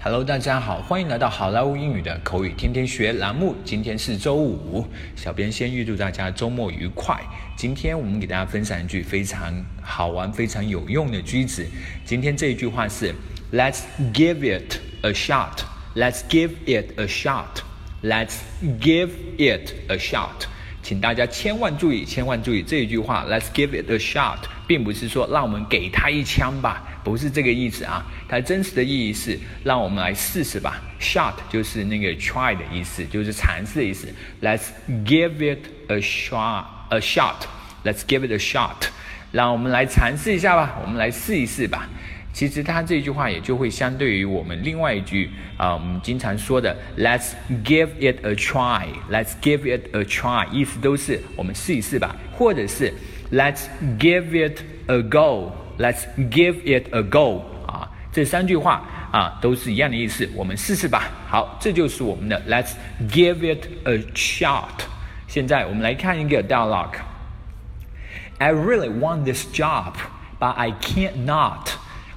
Hello，大家好，欢迎来到好莱坞英语的口语天天学栏目。今天是周五，小编先预祝大家周末愉快。今天我们给大家分享一句非常好玩、非常有用的句子。今天这一句话是 Let's give it a shot. Let's give it a shot. Let's give it a shot. 请大家千万注意，千万注意这一句话，Let's give it a shot，并不是说让我们给他一枪吧，不是这个意思啊。它真实的意义是让我们来试试吧。Shot 就是那个 try 的意思，就是尝试的意思。Let's give it a shot，a shot。Let's give it a shot，让我们来尝试一下吧，我们来试一试吧。其实它这句话也就会相对于我们另外一句啊，我们经常说的 "Let's give it a try"，"Let's give it a try"，意思都是我们试一试吧，或者是 "Let's give it a go"，"Let's give it a go" 啊，这三句话啊都是一样的意思，我们试试吧。好，这就是我们的 "Let's give it a shot"。现在我们来看一个 dialogue。I really want this job, but I can't not.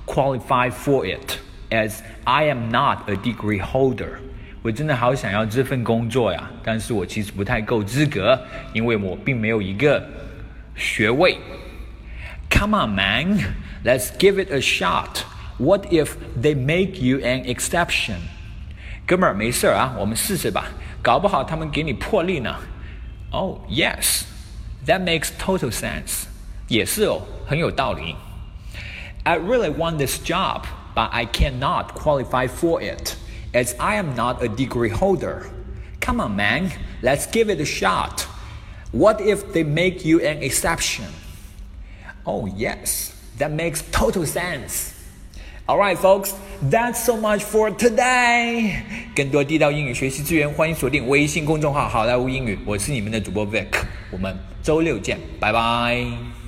qualify for it as I am not a degree holder。我真的好想要这份工作呀，但是我其实不太够资格，因为我并没有一个 学位。Come on, man, let's give it a shot. What if they make you an exception? 哥们儿，没事儿啊，我们试试吧，搞不好他们给你破例呢。Oh, yes, that makes total sense. 也是哦，很有道理。I really want this job, but I cannot qualify for it, as I am not a degree holder. Come on, man, let's give it a shot. What if they make you an exception? Oh, yes, that makes total sense. Alright, folks, that's so much for today. 更多地道英语学习资源，欢迎锁定微信公众号“好莱坞英语”。我是你们的主播 Vic，我们周六见，拜拜。